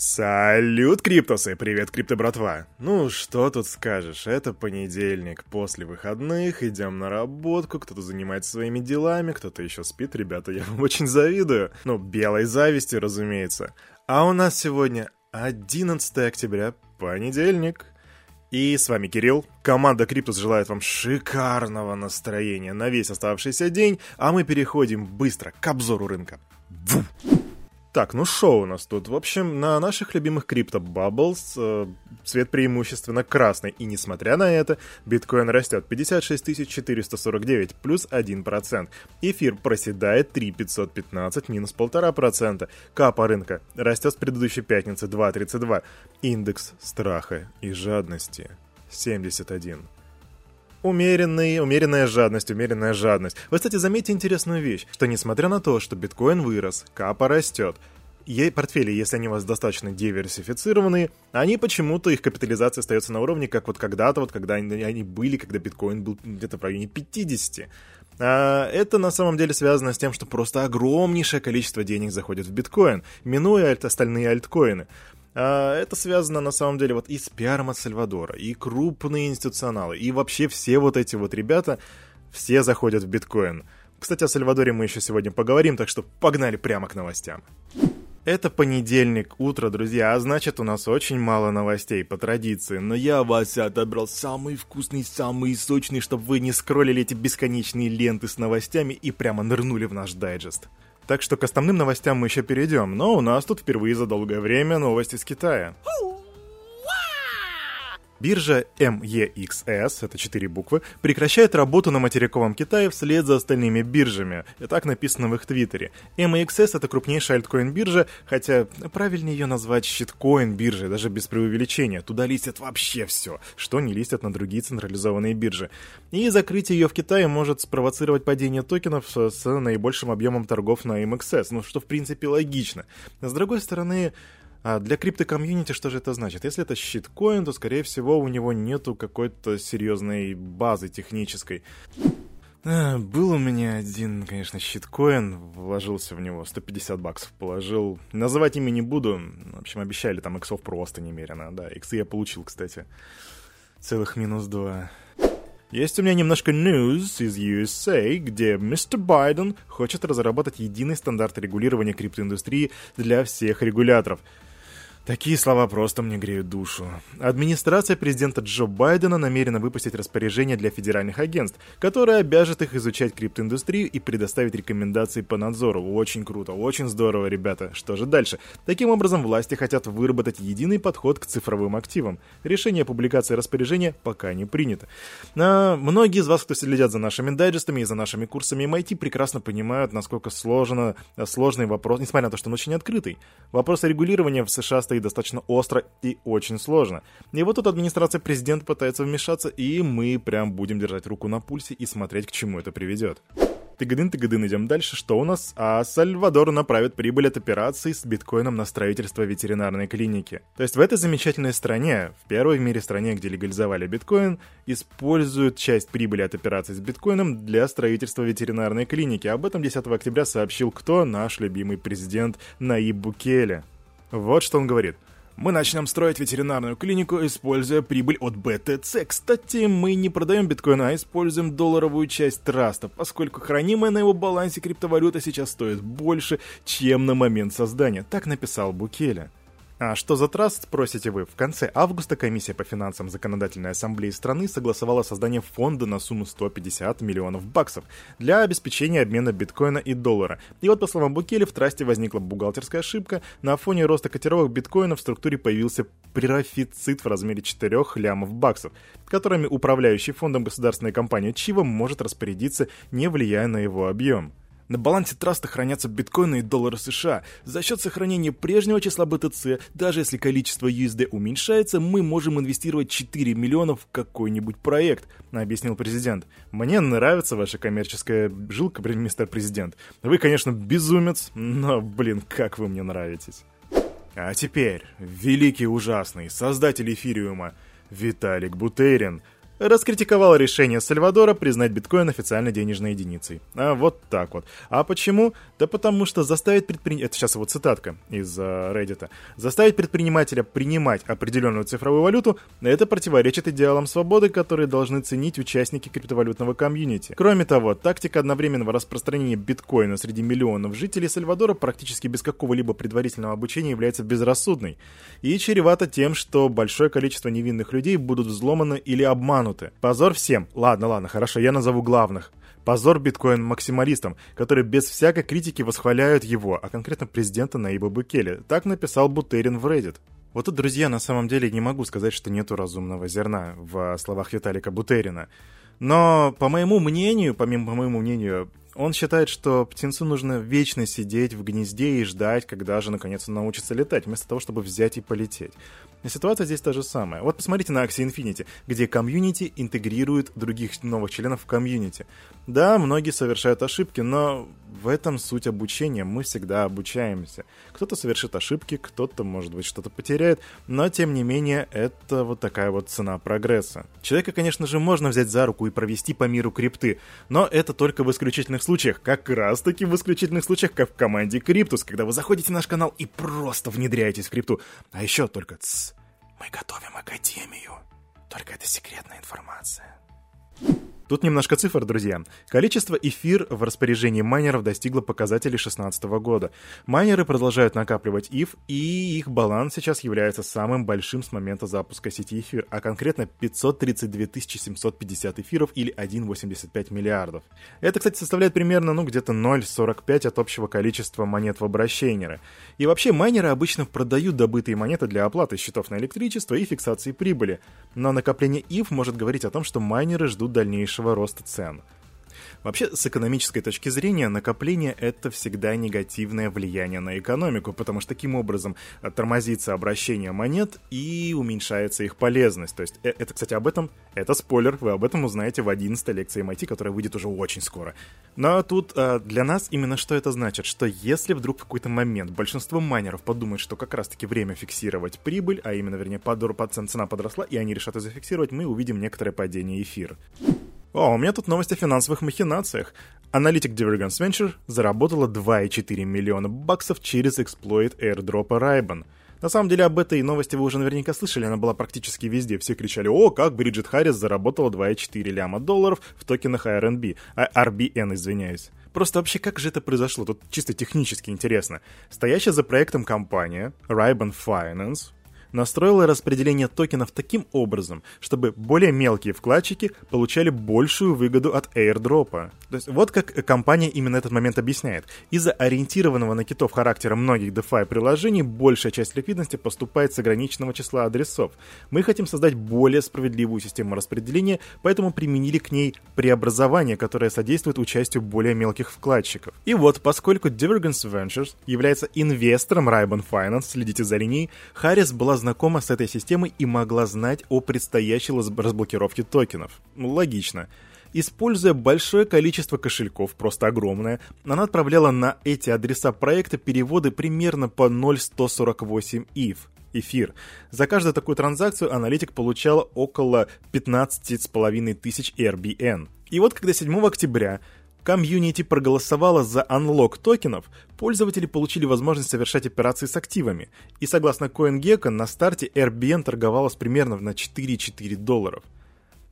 Салют, Криптосы! Привет, Крипто братва! Ну, что тут скажешь, это понедельник, после выходных, идем на работку, кто-то занимается своими делами, кто-то еще спит, ребята, я вам очень завидую. Ну, белой зависти, разумеется. А у нас сегодня 11 октября, понедельник. И с вами Кирилл. Команда Криптус желает вам шикарного настроения на весь оставшийся день, а мы переходим быстро к обзору рынка. Ву! Так, ну что у нас тут? В общем, на наших любимых крипто Bubbles э, цвет преимущественно красный. И несмотря на это, биткоин растет 56 449 плюс 1%. Эфир проседает 3515 минус 1,5%. Капа рынка растет с предыдущей пятницы 2,32. Индекс страха и жадности 71. Умеренный, умеренная жадность, умеренная жадность. Вы, кстати, заметьте интересную вещь, что несмотря на то, что биткоин вырос, капа растет, портфели, если они у вас достаточно диверсифицированные, они почему-то, их капитализация остается на уровне, как вот когда-то, вот когда они, были, когда биткоин был где-то в районе 50. А это на самом деле связано с тем, что просто огромнейшее количество денег заходит в биткоин, минуя остальные альткоины. А, это связано на самом деле вот и с пиаром от Сальвадора, и крупные институционалы, и вообще все вот эти вот ребята, все заходят в биткоин. Кстати, о Сальвадоре мы еще сегодня поговорим, так что погнали прямо к новостям. Это понедельник, утро, друзья, а значит у нас очень мало новостей по традиции, но я вас отобрал самый вкусный, самый сочный, чтобы вы не скроллили эти бесконечные ленты с новостями и прямо нырнули в наш дайджест. Так что к основным новостям мы еще перейдем, но у нас тут впервые за долгое время новости с Китая. Биржа MEXS, это четыре буквы, прекращает работу на материковом Китае вслед за остальными биржами. И так написано в их твиттере. MEXS это крупнейшая альткоин-биржа, хотя правильнее ее назвать щиткоин-биржей, даже без преувеличения. Туда листят вообще все, что не листят на другие централизованные биржи. И закрытие ее в Китае может спровоцировать падение токенов с наибольшим объемом торгов на MEXS, ну что в принципе логично. С другой стороны, а для криптокомьюнити что же это значит? Если это щиткоин, то, скорее всего, у него нету какой-то серьезной базы технической. А, был у меня один, конечно, щиткоин, вложился в него, 150 баксов положил. Называть ими не буду, в общем, обещали, там иксов просто немерено, да, иксы я получил, кстати, целых минус два. Есть у меня немножко news из USA, где мистер Байден хочет разработать единый стандарт регулирования криптоиндустрии для всех регуляторов – Такие слова просто мне греют душу. Администрация президента Джо Байдена намерена выпустить распоряжение для федеральных агентств, которое обяжет их изучать криптоиндустрию и предоставить рекомендации по надзору. Очень круто, очень здорово, ребята. Что же дальше? Таким образом, власти хотят выработать единый подход к цифровым активам. Решение о публикации распоряжения пока не принято. А многие из вас, кто следят за нашими дайджестами и за нашими курсами MIT, прекрасно понимают, насколько сложно, сложный вопрос, несмотря на то, что он очень открытый. Вопрос регулирования в США стоит и достаточно остро и очень сложно. И вот тут администрация президента пытается вмешаться, и мы прям будем держать руку на пульсе и смотреть, к чему это приведет. Тыгадын-тыгадын, идем дальше. Что у нас? А Сальвадор направит прибыль от операций с биткоином на строительство ветеринарной клиники. То есть в этой замечательной стране, в первой в мире стране, где легализовали биткоин, используют часть прибыли от операций с биткоином для строительства ветеринарной клиники. Об этом 10 октября сообщил кто? Наш любимый президент Наиб Букеле. Вот что он говорит. Мы начнем строить ветеринарную клинику, используя прибыль от BTC. Кстати, мы не продаем биткоин, а используем долларовую часть траста, поскольку хранимая на его балансе криптовалюта сейчас стоит больше, чем на момент создания. Так написал Букеля. А что за траст, спросите вы? В конце августа комиссия по финансам Законодательной Ассамблеи страны согласовала создание фонда на сумму 150 миллионов баксов для обеспечения обмена биткоина и доллара. И вот, по словам Букели, в трасте возникла бухгалтерская ошибка. На фоне роста котировок биткоина в структуре появился профицит в размере 4 лямов баксов, которыми управляющий фондом государственной компании Чива может распорядиться, не влияя на его объем. На балансе траста хранятся биткоины и доллары США. За счет сохранения прежнего числа BTC, даже если количество USD уменьшается, мы можем инвестировать 4 миллиона в какой-нибудь проект, объяснил президент. Мне нравится ваша коммерческая жилка, мистер президент. Вы, конечно, безумец, но, блин, как вы мне нравитесь. А теперь, великий ужасный, создатель эфириума, Виталик Бутерин – раскритиковал решение Сальвадора признать биткоин официальной денежной единицей. А вот так вот. А почему? Да потому что заставить предпринимателя... Это сейчас его цитатка из uh. Заставить предпринимателя принимать определенную цифровую валюту — это противоречит идеалам свободы, которые должны ценить участники криптовалютного комьюнити. Кроме того, тактика одновременного распространения биткоина среди миллионов жителей Сальвадора практически без какого-либо предварительного обучения является безрассудной и чревата тем, что большое количество невинных людей будут взломаны или обмануты. Позор всем. Ладно, ладно, хорошо, я назову главных. Позор биткоин-максималистам, которые без всякой критики восхваляют его, а конкретно президента Наиба Букели. Так написал Бутерин в Reddit. Вот тут, друзья, на самом деле не могу сказать, что нету разумного зерна в словах Виталика Бутерина. Но, по моему мнению, помимо по моему мнению, он считает, что птенцу нужно вечно сидеть в гнезде и ждать, когда же наконец он научится летать, вместо того, чтобы взять и полететь. Ситуация здесь та же самая. Вот посмотрите на Axie Infinity, где комьюнити интегрирует других новых членов в комьюнити. Да, многие совершают ошибки, но в этом суть обучения. Мы всегда обучаемся. Кто-то совершит ошибки, кто-то, может быть, что-то потеряет, но, тем не менее, это вот такая вот цена прогресса. Человека, конечно же, можно взять за руку и провести по миру крипты, но это только в исключительных случаях. Как раз таки в исключительных случаях, как в команде Криптус, когда вы заходите в наш канал и просто внедряетесь в крипту. А еще только ц, мы готовим академию. Только это секретная информация. Тут немножко цифр, друзья. Количество эфир в распоряжении майнеров достигло показателей 2016 года. Майнеры продолжают накапливать ИФ, и их баланс сейчас является самым большим с момента запуска сети эфир, а конкретно 532 750 эфиров или 1,85 миллиардов. Это, кстати, составляет примерно, ну, где-то 0,45 от общего количества монет в обращении. И вообще, майнеры обычно продают добытые монеты для оплаты счетов на электричество и фиксации прибыли. Но накопление ИФ может говорить о том, что майнеры ждут дальнейшего роста цен. Вообще, с экономической точки зрения, накопление — это всегда негативное влияние на экономику, потому что таким образом тормозится обращение монет и уменьшается их полезность. То есть, э, это, кстати, об этом, это спойлер, вы об этом узнаете в 11 лекции MIT, которая выйдет уже очень скоро. Но тут э, для нас именно что это значит, что если вдруг в какой-то момент большинство майнеров подумает, что как раз-таки время фиксировать прибыль, а именно, вернее, под, под, цена подросла, и они решат это зафиксировать, мы увидим некоторое падение эфира. О, у меня тут новость о финансовых махинациях. Аналитик Divergence Venture заработала 2,4 миллиона баксов через эксплойт airdropа Raiban. На самом деле об этой новости вы уже наверняка слышали, она была практически везде. Все кричали, о, как Бриджит Харрис заработала 2,4 ляма долларов в токенах RNB, а RBN, извиняюсь. Просто вообще как же это произошло? Тут чисто технически интересно. Стоящая за проектом компания Raiban Finance настроила распределение токенов таким образом, чтобы более мелкие вкладчики получали большую выгоду от airdropа. То есть вот как компания именно этот момент объясняет. Из-за ориентированного на китов характера многих DeFi приложений большая часть ликвидности поступает с ограниченного числа адресов. Мы хотим создать более справедливую систему распределения, поэтому применили к ней преобразование, которое содействует участию более мелких вкладчиков. И вот, поскольку Divergence Ventures является инвестором Raiban Finance, следите за линией, Харрис была знакома с этой системой и могла знать о предстоящей разблокировке токенов. Логично. Используя большое количество кошельков, просто огромное, она отправляла на эти адреса проекта переводы примерно по 0.148 ETH эфир. За каждую такую транзакцию аналитик получал около 15,5 тысяч RBN. И вот когда 7 октября комьюнити проголосовало за анлок токенов, пользователи получили возможность совершать операции с активами. И согласно CoinGecko, на старте RBN торговалась примерно на 4,4 долларов.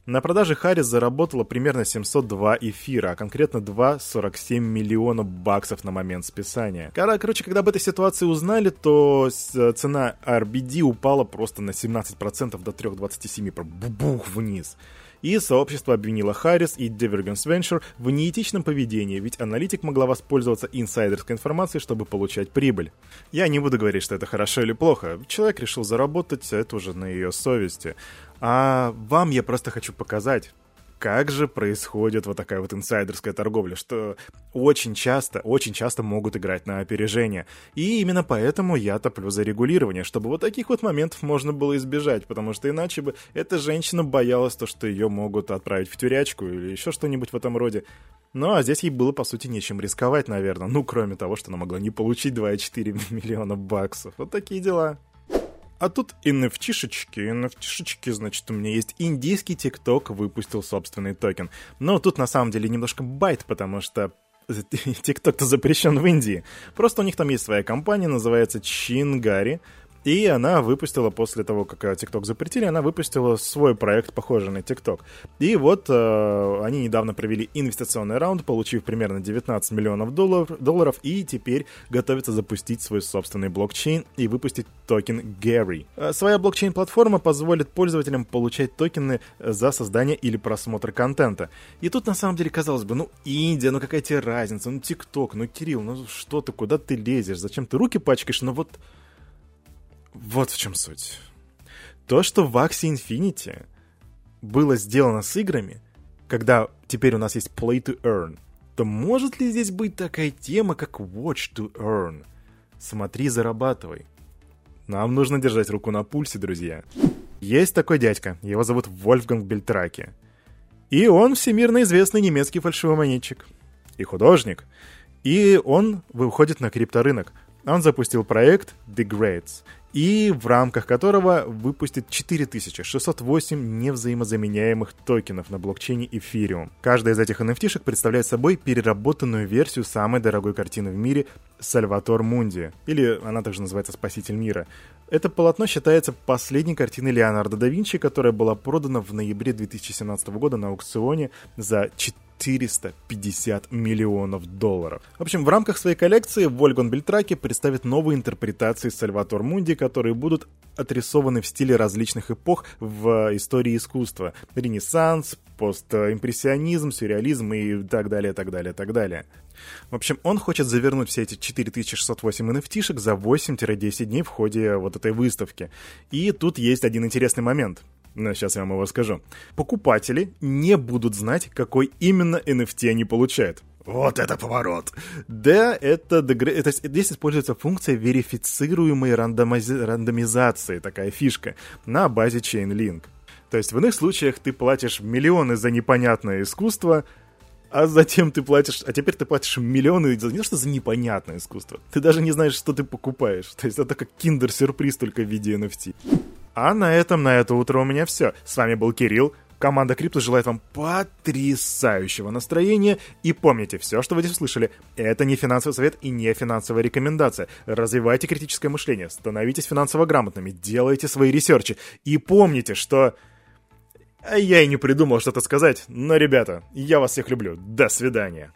На продаже Харрис заработала примерно 702 эфира, а конкретно 2,47 миллиона баксов на момент списания. Короче, когда об этой ситуации узнали, то цена RBD упала просто на 17% до 3,27, бух вниз и сообщество обвинило Харрис и Divergence Venture в неэтичном поведении, ведь аналитик могла воспользоваться инсайдерской информацией, чтобы получать прибыль. Я не буду говорить, что это хорошо или плохо. Человек решил заработать, это уже на ее совести. А вам я просто хочу показать, как же происходит вот такая вот инсайдерская торговля, что очень часто, очень часто могут играть на опережение. И именно поэтому я топлю за регулирование, чтобы вот таких вот моментов можно было избежать, потому что иначе бы эта женщина боялась то, что ее могут отправить в тюрячку или еще что-нибудь в этом роде. Ну, а здесь ей было, по сути, нечем рисковать, наверное. Ну, кроме того, что она могла не получить 2,4 миллиона баксов. Вот такие дела. А тут NFT-шечки, NFT-шечки, значит, у меня есть индийский TikTok выпустил собственный токен. Но тут на самом деле немножко bait, потому что TikTok-то запрещен в Индии. Просто у них там есть своя компания, называется Chingari. И она выпустила, после того, как TikTok запретили, она выпустила свой проект, похожий на TikTok. И вот э, они недавно провели инвестиционный раунд, получив примерно 19 миллионов долларов, долларов, и теперь готовятся запустить свой собственный блокчейн и выпустить токен GARI. Э, своя блокчейн-платформа позволит пользователям получать токены за создание или просмотр контента. И тут на самом деле казалось бы, ну Индия, ну какая тебе разница, ну TikTok, ну Кирилл, ну что ты, куда ты лезешь, зачем ты руки пачкаешь, ну вот вот в чем суть. То, что в Axie Infinity было сделано с играми, когда теперь у нас есть Play to Earn, то может ли здесь быть такая тема, как Watch to Earn? Смотри, зарабатывай. Нам нужно держать руку на пульсе, друзья. Есть такой дядька, его зовут Вольфганг Бельтраки. И он всемирно известный немецкий фальшивомонетчик. И художник. И он выходит на крипторынок. Он запустил проект The Greats и в рамках которого выпустит 4608 невзаимозаменяемых токенов на блокчейне Ethereum. Каждая из этих NFT-шек представляет собой переработанную версию самой дорогой картины в мире «Сальватор Мунди», или она также называется «Спаситель мира». Это полотно считается последней картиной Леонардо да Винчи, которая была продана в ноябре 2017 года на аукционе за 4 450 миллионов долларов. В общем, в рамках своей коллекции Вольган Бельтраки представит новые интерпретации Сальватор Мунди, которые будут отрисованы в стиле различных эпох в истории искусства. Ренессанс, постимпрессионизм, сюрреализм и так далее, так далее, так далее. В общем, он хочет завернуть все эти 4608 NFT-шек за 8-10 дней в ходе вот этой выставки. И тут есть один интересный момент — но сейчас я вам его скажу. Покупатели не будут знать, какой именно NFT они получают. Вот это поворот! Да, это, это здесь используется функция верифицируемой рандомиз, рандомизации, такая фишка, на базе Chainlink. То есть в иных случаях ты платишь миллионы за непонятное искусство, а затем ты платишь, а теперь ты платишь миллионы за не то, что за непонятное искусство. Ты даже не знаешь, что ты покупаешь. То есть это как киндер-сюрприз только в виде NFT. А на этом на это утро у меня все. С вами был Кирилл. Команда Крипто желает вам потрясающего настроения. И помните, все, что вы здесь услышали, это не финансовый совет и не финансовая рекомендация. Развивайте критическое мышление, становитесь финансово грамотными, делайте свои ресерчи. И помните, что... Я и не придумал что-то сказать, но, ребята, я вас всех люблю. До свидания.